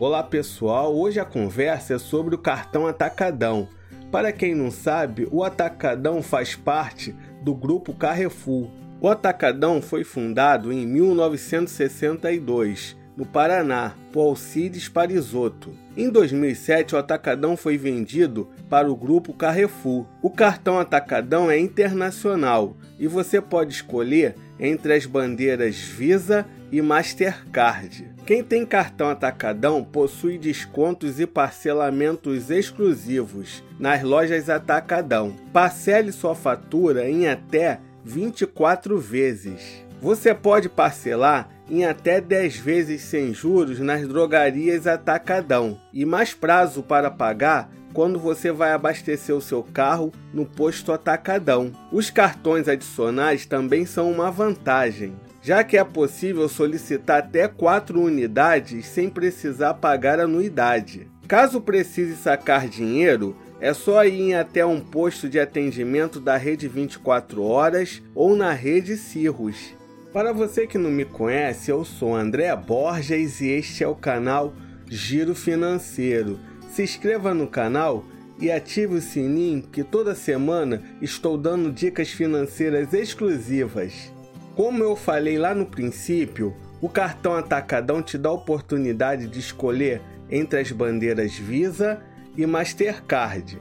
Olá pessoal, hoje a conversa é sobre o cartão Atacadão. Para quem não sabe, o Atacadão faz parte do grupo Carrefour. O Atacadão foi fundado em 1962 no Paraná, por Alcides Parisotto. Em 2007, o Atacadão foi vendido para o grupo Carrefour. O cartão Atacadão é internacional e você pode escolher entre as bandeiras Visa e Mastercard. Quem tem cartão Atacadão possui descontos e parcelamentos exclusivos nas lojas Atacadão. Parcele sua fatura em até 24 vezes. Você pode parcelar em até 10 vezes sem juros nas drogarias Atacadão e mais prazo para pagar quando você vai abastecer o seu carro no posto Atacadão. Os cartões adicionais também são uma vantagem, já que é possível solicitar até 4 unidades sem precisar pagar anuidade. Caso precise sacar dinheiro, é só ir até um posto de atendimento da Rede 24 Horas ou na Rede Cirrus. Para você que não me conhece, eu sou André Borges e este é o canal Giro Financeiro. Se inscreva no canal e ative o sininho que toda semana estou dando dicas financeiras exclusivas. Como eu falei lá no princípio, o cartão Atacadão te dá a oportunidade de escolher entre as bandeiras Visa e Mastercard.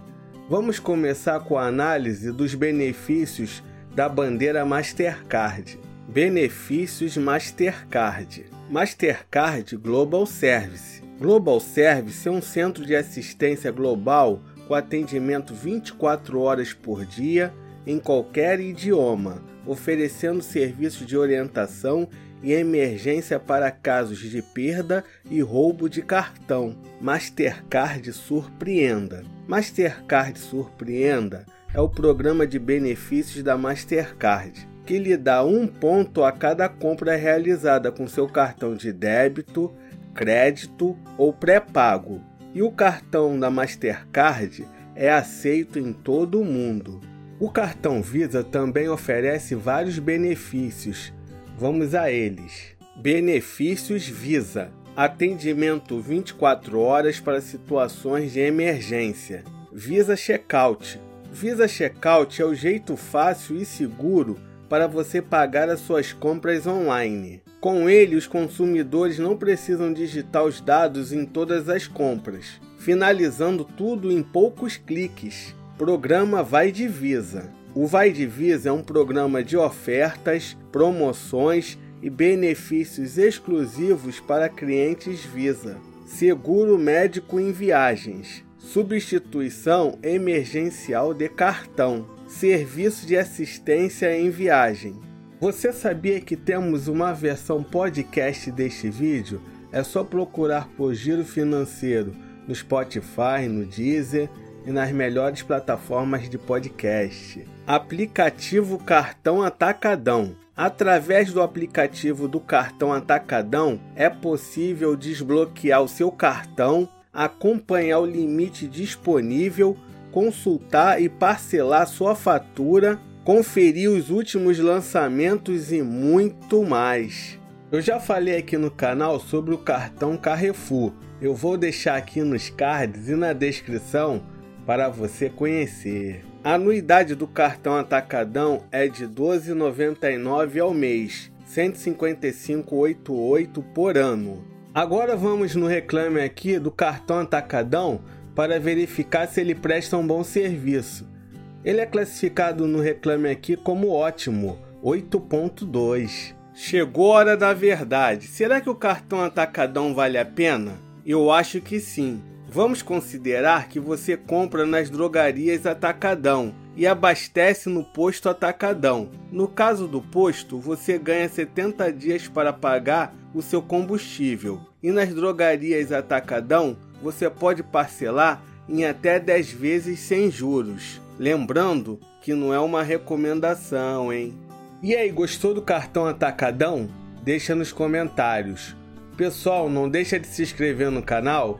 Vamos começar com a análise dos benefícios da bandeira Mastercard. Benefícios Mastercard. Mastercard Global Service. Global Service é um centro de assistência global com atendimento 24 horas por dia em qualquer idioma, oferecendo serviços de orientação e emergência para casos de perda e roubo de cartão. Mastercard Surpreenda. Mastercard Surpreenda é o programa de benefícios da Mastercard que lhe dá um ponto a cada compra realizada com seu cartão de débito, crédito ou pré-pago. E o cartão da Mastercard é aceito em todo o mundo. O cartão Visa também oferece vários benefícios. Vamos a eles. Benefícios Visa: atendimento 24 horas para situações de emergência. Visa Checkout. Visa Checkout é o jeito fácil e seguro para você pagar as suas compras online. Com ele, os consumidores não precisam digitar os dados em todas as compras, finalizando tudo em poucos cliques. Programa Vai Divisa. O Vai Divisa é um programa de ofertas, promoções e benefícios exclusivos para clientes Visa. Seguro médico em viagens. Substituição emergencial de cartão Serviço de assistência em viagem. Você sabia que temos uma versão podcast deste vídeo? É só procurar por Giro Financeiro no Spotify, no Deezer e nas melhores plataformas de podcast. Aplicativo Cartão Atacadão. Através do aplicativo do Cartão Atacadão é possível desbloquear o seu cartão, acompanhar o limite disponível consultar e parcelar sua fatura, conferir os últimos lançamentos e muito mais. Eu já falei aqui no canal sobre o cartão Carrefour. Eu vou deixar aqui nos cards e na descrição para você conhecer. A anuidade do cartão Atacadão é de R$ 12,99 ao mês, R$ 155,88 por ano. Agora vamos no reclame aqui do cartão Atacadão para verificar se ele presta um bom serviço. Ele é classificado no Reclame Aqui como ótimo, 8.2. Chegou a hora da verdade. Será que o cartão Atacadão vale a pena? Eu acho que sim. Vamos considerar que você compra nas drogarias Atacadão e abastece no posto Atacadão. No caso do posto, você ganha 70 dias para pagar o seu combustível. E nas drogarias Atacadão, você pode parcelar em até 10 vezes sem juros. Lembrando que não é uma recomendação, hein? E aí, gostou do cartão Atacadão? Deixa nos comentários. Pessoal, não deixa de se inscrever no canal